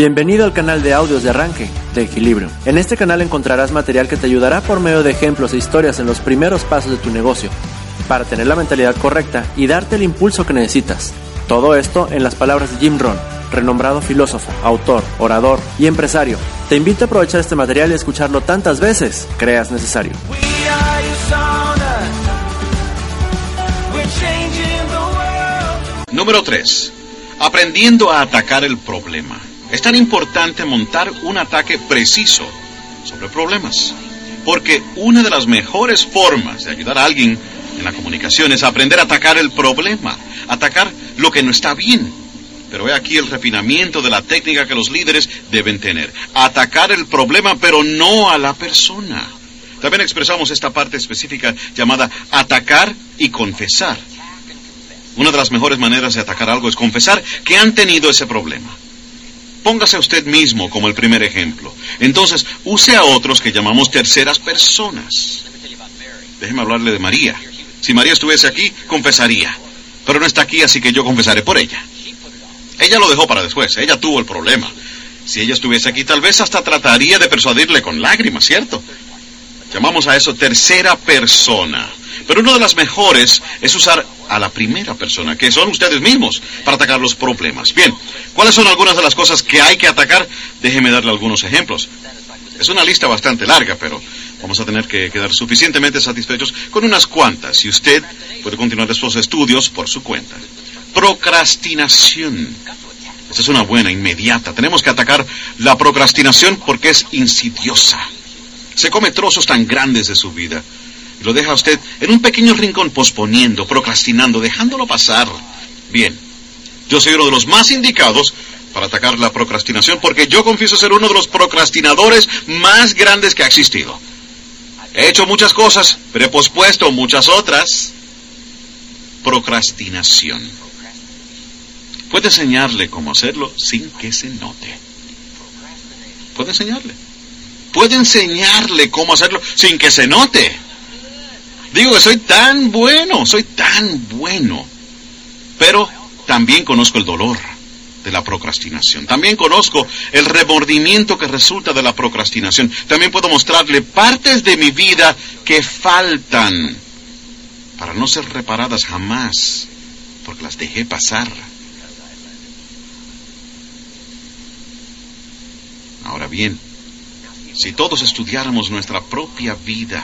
Bienvenido al canal de audios de arranque de Equilibrio. En este canal encontrarás material que te ayudará por medio de ejemplos e historias en los primeros pasos de tu negocio, para tener la mentalidad correcta y darte el impulso que necesitas. Todo esto en las palabras de Jim Rohn, renombrado filósofo, autor, orador y empresario. Te invito a aprovechar este material y escucharlo tantas veces creas necesario. Número 3. Aprendiendo a atacar el problema. Es tan importante montar un ataque preciso sobre problemas. Porque una de las mejores formas de ayudar a alguien en la comunicación es aprender a atacar el problema, atacar lo que no está bien. Pero he aquí el refinamiento de la técnica que los líderes deben tener. Atacar el problema, pero no a la persona. También expresamos esta parte específica llamada atacar y confesar. Una de las mejores maneras de atacar algo es confesar que han tenido ese problema. Póngase a usted mismo como el primer ejemplo. Entonces, use a otros que llamamos terceras personas. Déjeme hablarle de María. Si María estuviese aquí, confesaría. Pero no está aquí, así que yo confesaré por ella. Ella lo dejó para después. Ella tuvo el problema. Si ella estuviese aquí, tal vez hasta trataría de persuadirle con lágrimas, ¿cierto? Llamamos a eso tercera persona. Pero una de las mejores es usar a la primera persona, que son ustedes mismos, para atacar los problemas. Bien, ¿cuáles son algunas de las cosas que hay que atacar? Déjeme darle algunos ejemplos. Es una lista bastante larga, pero vamos a tener que quedar suficientemente satisfechos con unas cuantas y usted puede continuar estos estudios por su cuenta. Procrastinación. Esta es una buena, inmediata. Tenemos que atacar la procrastinación porque es insidiosa. Se come trozos tan grandes de su vida y lo deja usted en un pequeño rincón posponiendo, procrastinando, dejándolo pasar. Bien, yo soy uno de los más indicados para atacar la procrastinación porque yo confieso ser uno de los procrastinadores más grandes que ha existido. He hecho muchas cosas, pero he pospuesto muchas otras. Procrastinación. Puede enseñarle cómo hacerlo sin que se note. Puede enseñarle. Puede enseñarle cómo hacerlo sin que se note. Digo que soy tan bueno, soy tan bueno. Pero también conozco el dolor de la procrastinación. También conozco el remordimiento que resulta de la procrastinación. También puedo mostrarle partes de mi vida que faltan para no ser reparadas jamás, porque las dejé pasar. Ahora bien, si todos estudiáramos nuestra propia vida,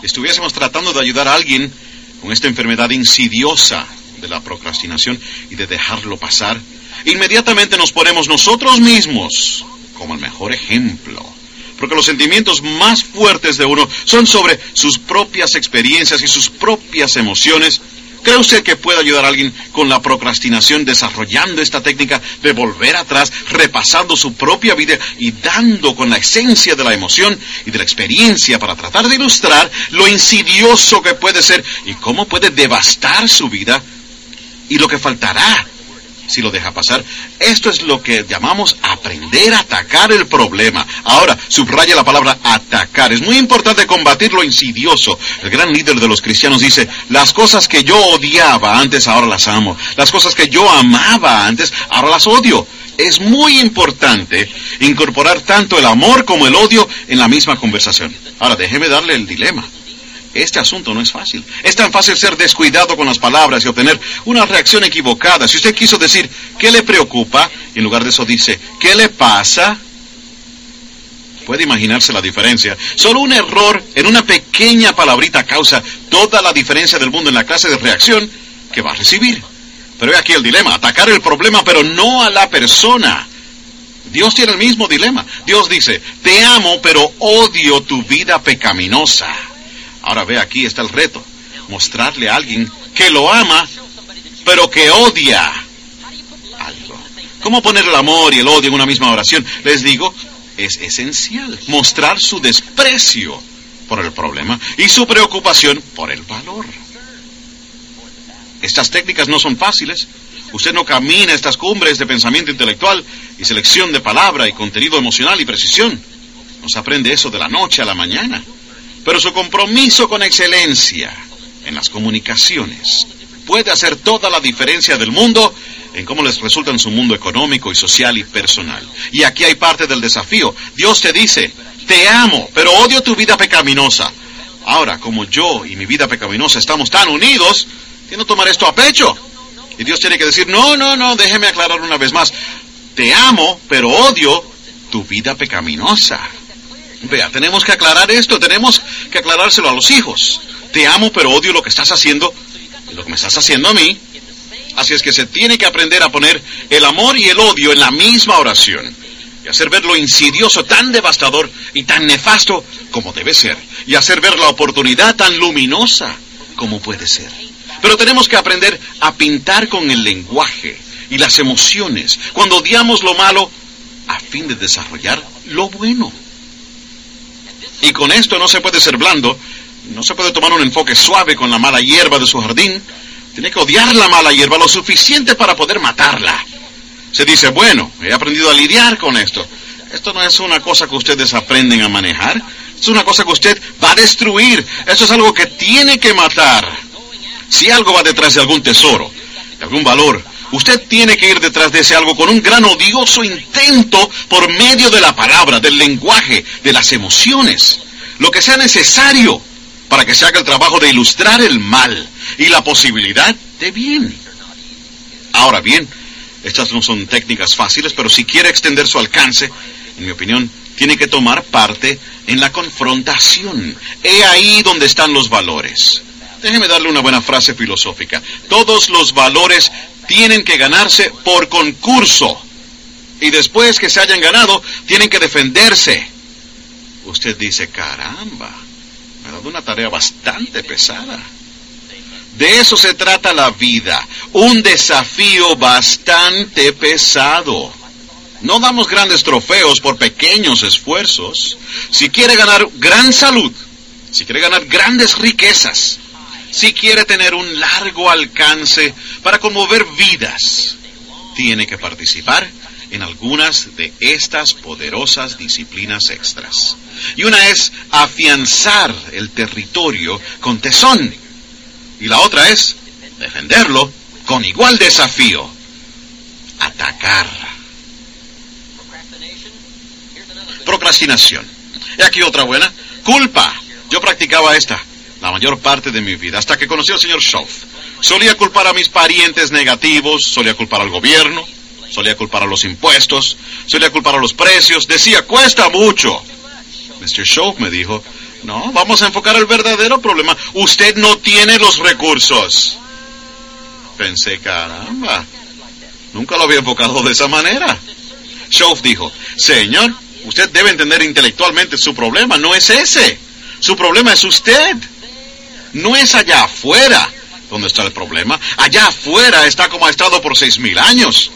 estuviésemos tratando de ayudar a alguien con esta enfermedad insidiosa de la procrastinación y de dejarlo pasar, inmediatamente nos ponemos nosotros mismos como el mejor ejemplo. Porque los sentimientos más fuertes de uno son sobre sus propias experiencias y sus propias emociones ¿Cree usted que puede ayudar a alguien con la procrastinación desarrollando esta técnica de volver atrás, repasando su propia vida y dando con la esencia de la emoción y de la experiencia para tratar de ilustrar lo insidioso que puede ser y cómo puede devastar su vida y lo que faltará si lo deja pasar. Esto es lo que llamamos aprender a atacar el problema. Ahora, subraya la palabra atacar. Es muy importante combatir lo insidioso. El gran líder de los cristianos dice, las cosas que yo odiaba antes, ahora las amo. Las cosas que yo amaba antes, ahora las odio. Es muy importante incorporar tanto el amor como el odio en la misma conversación. Ahora, déjeme darle el dilema. Este asunto no es fácil. Es tan fácil ser descuidado con las palabras y obtener una reacción equivocada. Si usted quiso decir, ¿qué le preocupa? Y en lugar de eso dice, ¿qué le pasa? Puede imaginarse la diferencia. Solo un error en una pequeña palabrita causa toda la diferencia del mundo en la clase de reacción que va a recibir. Pero he aquí el dilema, atacar el problema pero no a la persona. Dios tiene el mismo dilema. Dios dice, te amo pero odio tu vida pecaminosa. Ahora ve, aquí está el reto. Mostrarle a alguien que lo ama, pero que odia algo. ¿Cómo poner el amor y el odio en una misma oración? Les digo, es esencial mostrar su desprecio por el problema y su preocupación por el valor. Estas técnicas no son fáciles. Usted no camina estas cumbres de pensamiento intelectual y selección de palabra y contenido emocional y precisión. No se aprende eso de la noche a la mañana pero su compromiso con excelencia en las comunicaciones puede hacer toda la diferencia del mundo en cómo les resulta en su mundo económico y social y personal. Y aquí hay parte del desafío. Dios te dice, te amo, pero odio tu vida pecaminosa. Ahora, como yo y mi vida pecaminosa estamos tan unidos, tiene que tomar esto a pecho. Y Dios tiene que decir, no, no, no, déjeme aclarar una vez más. Te amo, pero odio tu vida pecaminosa. Vea, tenemos que aclarar esto, tenemos que aclarárselo a los hijos. Te amo, pero odio lo que estás haciendo y lo que me estás haciendo a mí. Así es que se tiene que aprender a poner el amor y el odio en la misma oración y hacer ver lo insidioso, tan devastador y tan nefasto como debe ser, y hacer ver la oportunidad tan luminosa como puede ser. Pero tenemos que aprender a pintar con el lenguaje y las emociones cuando odiamos lo malo a fin de desarrollar lo bueno. Y con esto no se puede ser blando, no se puede tomar un enfoque suave con la mala hierba de su jardín, tiene que odiar la mala hierba lo suficiente para poder matarla. Se dice, bueno, he aprendido a lidiar con esto. Esto no es una cosa que ustedes aprenden a manejar. Es una cosa que usted va a destruir. Esto es algo que tiene que matar. Si algo va detrás de algún tesoro, de algún valor, usted tiene que ir detrás de ese algo con un gran odioso intento por medio de la palabra, del lenguaje, de las emociones. Lo que sea necesario para que se haga el trabajo de ilustrar el mal y la posibilidad de bien. Ahora bien, estas no son técnicas fáciles, pero si quiere extender su alcance, en mi opinión, tiene que tomar parte en la confrontación. He ahí donde están los valores. Déjeme darle una buena frase filosófica. Todos los valores tienen que ganarse por concurso. Y después que se hayan ganado, tienen que defenderse. Usted dice, caramba, me ha dado una tarea bastante pesada. De eso se trata la vida, un desafío bastante pesado. No damos grandes trofeos por pequeños esfuerzos. Si quiere ganar gran salud, si quiere ganar grandes riquezas, si quiere tener un largo alcance para conmover vidas, tiene que participar en algunas de estas poderosas disciplinas extras. Y una es afianzar el territorio con tesón y la otra es defenderlo con igual desafío. Atacar. Procrastinación. Y aquí otra buena. Culpa. Yo practicaba esta la mayor parte de mi vida, hasta que conocí al señor Schoff. Solía culpar a mis parientes negativos, solía culpar al gobierno, solía culpar a los impuestos, solía culpar a los precios, decía, cuesta mucho. Mr. Schoff me dijo, no, vamos a enfocar el verdadero problema. Usted no tiene los recursos. Pensé, caramba, nunca lo había enfocado de esa manera. Schoff dijo, señor, usted debe entender intelectualmente su problema, no es ese. Su problema es usted. No es allá afuera donde está el problema. Allá afuera está como ha estado por seis mil años.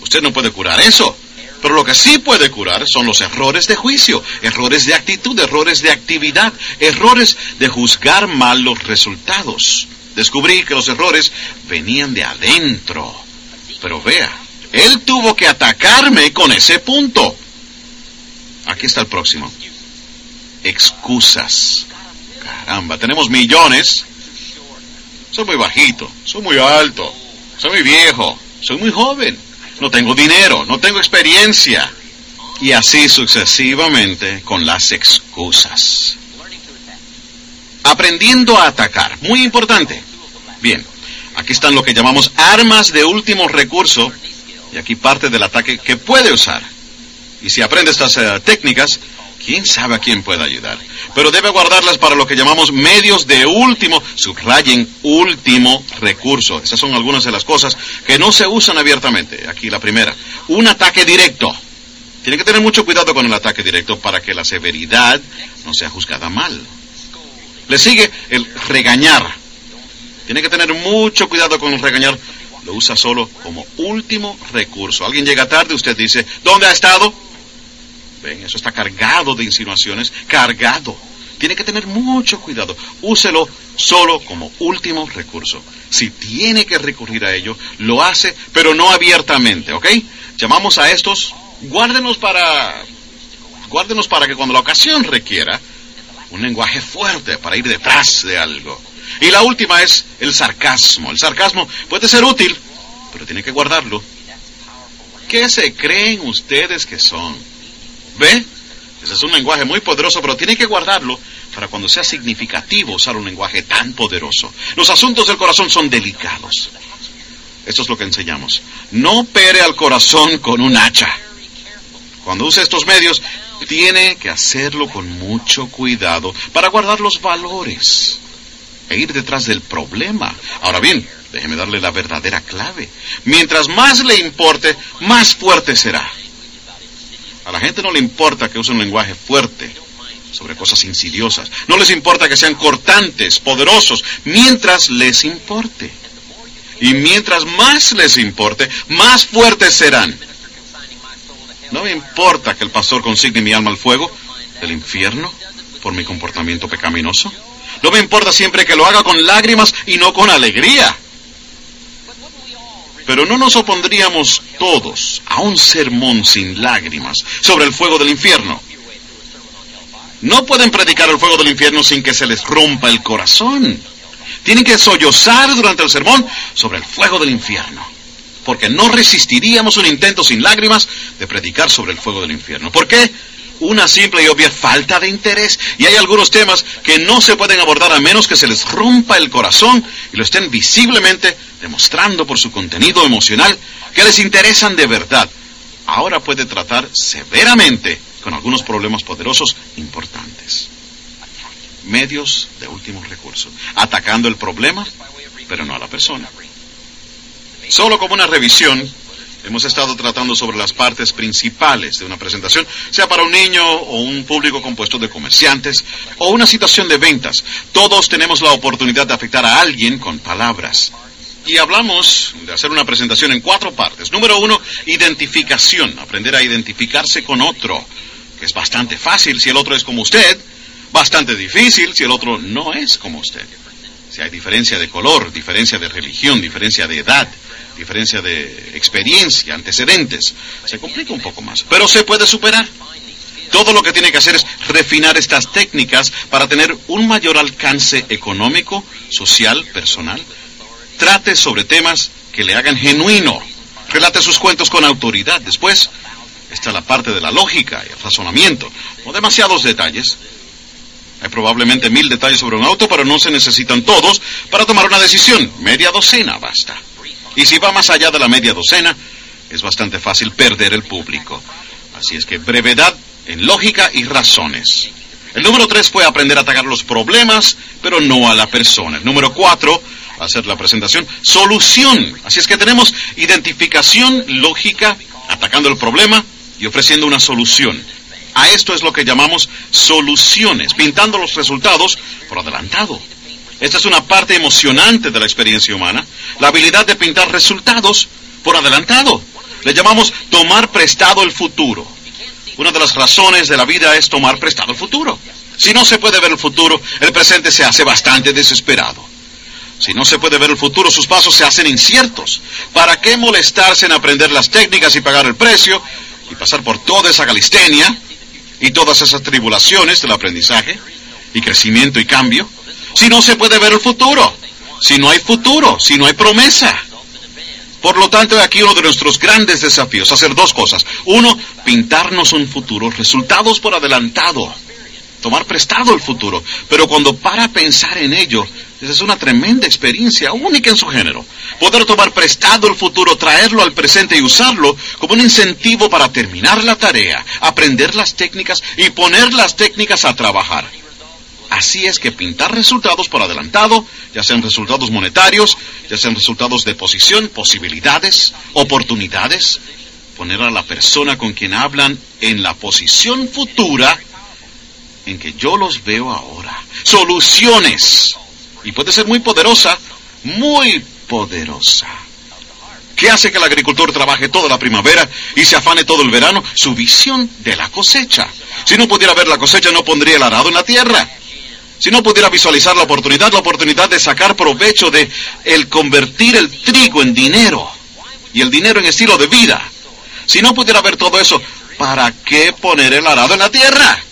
Usted no puede curar eso. Pero lo que sí puede curar son los errores de juicio, errores de actitud, errores de actividad, errores de juzgar mal los resultados. Descubrí que los errores venían de adentro. Pero vea, él tuvo que atacarme con ese punto. Aquí está el próximo. Excusas. Caramba, tenemos millones. Soy muy bajito, soy muy alto, soy muy viejo, soy muy joven no tengo dinero, no tengo experiencia. Y así sucesivamente con las excusas. Aprendiendo a atacar, muy importante. Bien, aquí están lo que llamamos armas de último recurso y aquí parte del ataque que puede usar. Y si aprende estas eh, técnicas, quién sabe a quién puede ayudar. Pero debe guardarlas para lo que llamamos medios de último, subrayen último recurso. Esas son algunas de las cosas que no se usan abiertamente. Aquí la primera, un ataque directo. Tiene que tener mucho cuidado con el ataque directo para que la severidad no sea juzgada mal. Le sigue el regañar. Tiene que tener mucho cuidado con el regañar. Lo usa solo como último recurso. Alguien llega tarde, usted dice, ¿dónde ha estado? Eso está cargado de insinuaciones, cargado. Tiene que tener mucho cuidado. Úselo solo como último recurso. Si tiene que recurrir a ello, lo hace, pero no abiertamente, ¿ok? Llamamos a estos, guárdenos para, guárdenos para que cuando la ocasión requiera, un lenguaje fuerte para ir detrás de algo. Y la última es el sarcasmo. El sarcasmo puede ser útil, pero tiene que guardarlo. ¿Qué se creen ustedes que son? ¿Ve? Ese es un lenguaje muy poderoso, pero tiene que guardarlo para cuando sea significativo usar un lenguaje tan poderoso. Los asuntos del corazón son delicados. Esto es lo que enseñamos. No pere al corazón con un hacha. Cuando use estos medios, tiene que hacerlo con mucho cuidado para guardar los valores e ir detrás del problema. Ahora bien, déjeme darle la verdadera clave. Mientras más le importe, más fuerte será. A la gente no le importa que use un lenguaje fuerte sobre cosas insidiosas. No les importa que sean cortantes, poderosos, mientras les importe. Y mientras más les importe, más fuertes serán. No me importa que el pastor consigne mi alma al fuego del infierno por mi comportamiento pecaminoso. No me importa siempre que lo haga con lágrimas y no con alegría. Pero no nos opondríamos todos a un sermón sin lágrimas sobre el fuego del infierno. No pueden predicar el fuego del infierno sin que se les rompa el corazón. Tienen que sollozar durante el sermón sobre el fuego del infierno. Porque no resistiríamos un intento sin lágrimas de predicar sobre el fuego del infierno. ¿Por qué? Una simple y obvia falta de interés. Y hay algunos temas que no se pueden abordar a menos que se les rompa el corazón y lo estén visiblemente demostrando por su contenido emocional que les interesan de verdad. Ahora puede tratar severamente con algunos problemas poderosos importantes. Medios de último recurso. Atacando el problema, pero no a la persona. Solo como una revisión, hemos estado tratando sobre las partes principales de una presentación, sea para un niño o un público compuesto de comerciantes o una situación de ventas. Todos tenemos la oportunidad de afectar a alguien con palabras. Y hablamos de hacer una presentación en cuatro partes. Número uno, identificación, aprender a identificarse con otro, que es bastante fácil si el otro es como usted, bastante difícil si el otro no es como usted. Si hay diferencia de color, diferencia de religión, diferencia de edad, diferencia de experiencia, antecedentes, se complica un poco más. Pero se puede superar. Todo lo que tiene que hacer es refinar estas técnicas para tener un mayor alcance económico, social, personal. Trate sobre temas que le hagan genuino. Relate sus cuentos con autoridad. Después está la parte de la lógica y el razonamiento. No demasiados detalles. Hay probablemente mil detalles sobre un auto, pero no se necesitan todos para tomar una decisión. Media docena basta. Y si va más allá de la media docena, es bastante fácil perder el público. Así es que brevedad en lógica y razones. El número tres fue aprender a atacar los problemas, pero no a la persona. El número cuatro, hacer la presentación, solución. Así es que tenemos identificación lógica, atacando el problema y ofreciendo una solución. A esto es lo que llamamos soluciones, pintando los resultados por adelantado. Esta es una parte emocionante de la experiencia humana, la habilidad de pintar resultados por adelantado. Le llamamos tomar prestado el futuro. Una de las razones de la vida es tomar prestado el futuro. Si no se puede ver el futuro, el presente se hace bastante desesperado. Si no se puede ver el futuro, sus pasos se hacen inciertos. ¿Para qué molestarse en aprender las técnicas y pagar el precio y pasar por toda esa galistenia y todas esas tribulaciones del aprendizaje y crecimiento y cambio? si no se puede ver el futuro? Si no hay futuro, si no hay promesa. Por lo tanto, aquí uno de nuestros grandes desafíos, hacer dos cosas. Uno, pintarnos un futuro, resultados por adelantado, tomar prestado el futuro. Pero cuando para pensar en ello, es una tremenda experiencia, única en su género. Poder tomar prestado el futuro, traerlo al presente y usarlo como un incentivo para terminar la tarea, aprender las técnicas y poner las técnicas a trabajar. Así es que pintar resultados por adelantado, ya sean resultados monetarios, ya sean resultados de posición, posibilidades, oportunidades, poner a la persona con quien hablan en la posición futura en que yo los veo ahora. Soluciones. Y puede ser muy poderosa, muy poderosa. ¿Qué hace que el agricultor trabaje toda la primavera y se afane todo el verano? Su visión de la cosecha. Si no pudiera ver la cosecha, no pondría el arado en la tierra. Si no pudiera visualizar la oportunidad, la oportunidad de sacar provecho de el convertir el trigo en dinero y el dinero en estilo de vida. Si no pudiera ver todo eso, ¿para qué poner el arado en la tierra?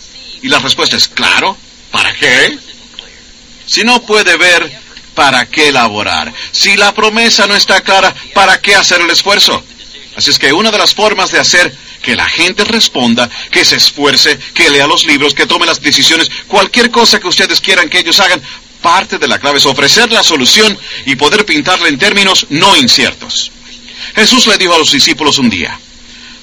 Y la respuesta es claro, ¿para qué? Si no puede ver ¿para qué elaborar? Si la promesa no está clara, ¿para qué hacer el esfuerzo? Así es que una de las formas de hacer que la gente responda, que se esfuerce, que lea los libros, que tome las decisiones, cualquier cosa que ustedes quieran que ellos hagan, parte de la clave es ofrecer la solución y poder pintarla en términos no inciertos. Jesús le dijo a los discípulos un día,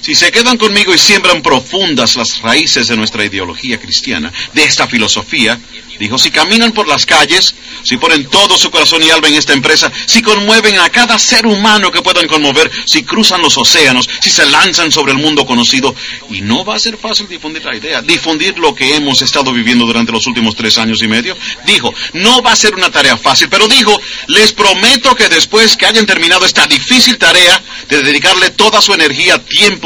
si se quedan conmigo y siembran profundas las raíces de nuestra ideología cristiana, de esta filosofía, dijo, si caminan por las calles, si ponen todo su corazón y alma en esta empresa, si conmueven a cada ser humano que puedan conmover, si cruzan los océanos, si se lanzan sobre el mundo conocido, y no va a ser fácil difundir la idea, difundir lo que hemos estado viviendo durante los últimos tres años y medio, dijo, no va a ser una tarea fácil, pero dijo, les prometo que después que hayan terminado esta difícil tarea de dedicarle toda su energía,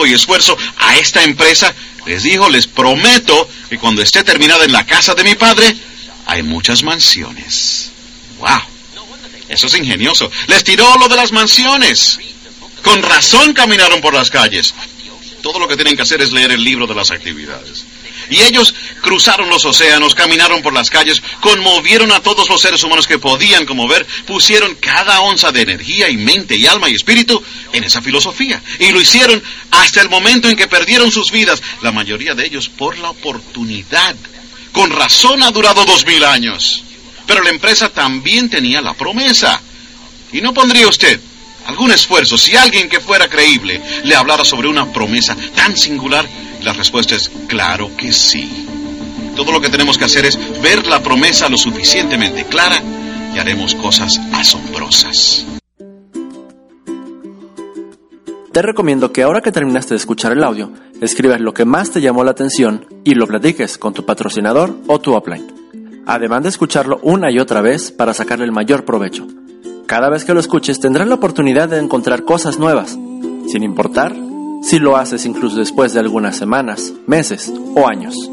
y esfuerzo a esta empresa, les dijo, les prometo que cuando esté terminada en la casa de mi padre, hay muchas mansiones. ¡Wow! Eso es ingenioso. Les tiró lo de las mansiones. Con razón caminaron por las calles. Todo lo que tienen que hacer es leer el libro de las actividades. Y ellos cruzaron los océanos, caminaron por las calles, conmovieron a todos los seres humanos que podían conmover, pusieron cada onza de energía y mente y alma y espíritu en esa filosofía. Y lo hicieron hasta el momento en que perdieron sus vidas, la mayoría de ellos por la oportunidad con razón ha durado dos mil años. Pero la empresa también tenía la promesa. ¿Y no pondría usted algún esfuerzo si alguien que fuera creíble le hablara sobre una promesa tan singular? La respuesta es claro que sí. Todo lo que tenemos que hacer es ver la promesa lo suficientemente clara y haremos cosas asombrosas. Te recomiendo que ahora que terminaste de escuchar el audio, escribas lo que más te llamó la atención y lo platiques con tu patrocinador o tu upline. Además de escucharlo una y otra vez para sacarle el mayor provecho. Cada vez que lo escuches tendrás la oportunidad de encontrar cosas nuevas, sin importar si lo haces incluso después de algunas semanas, meses o años.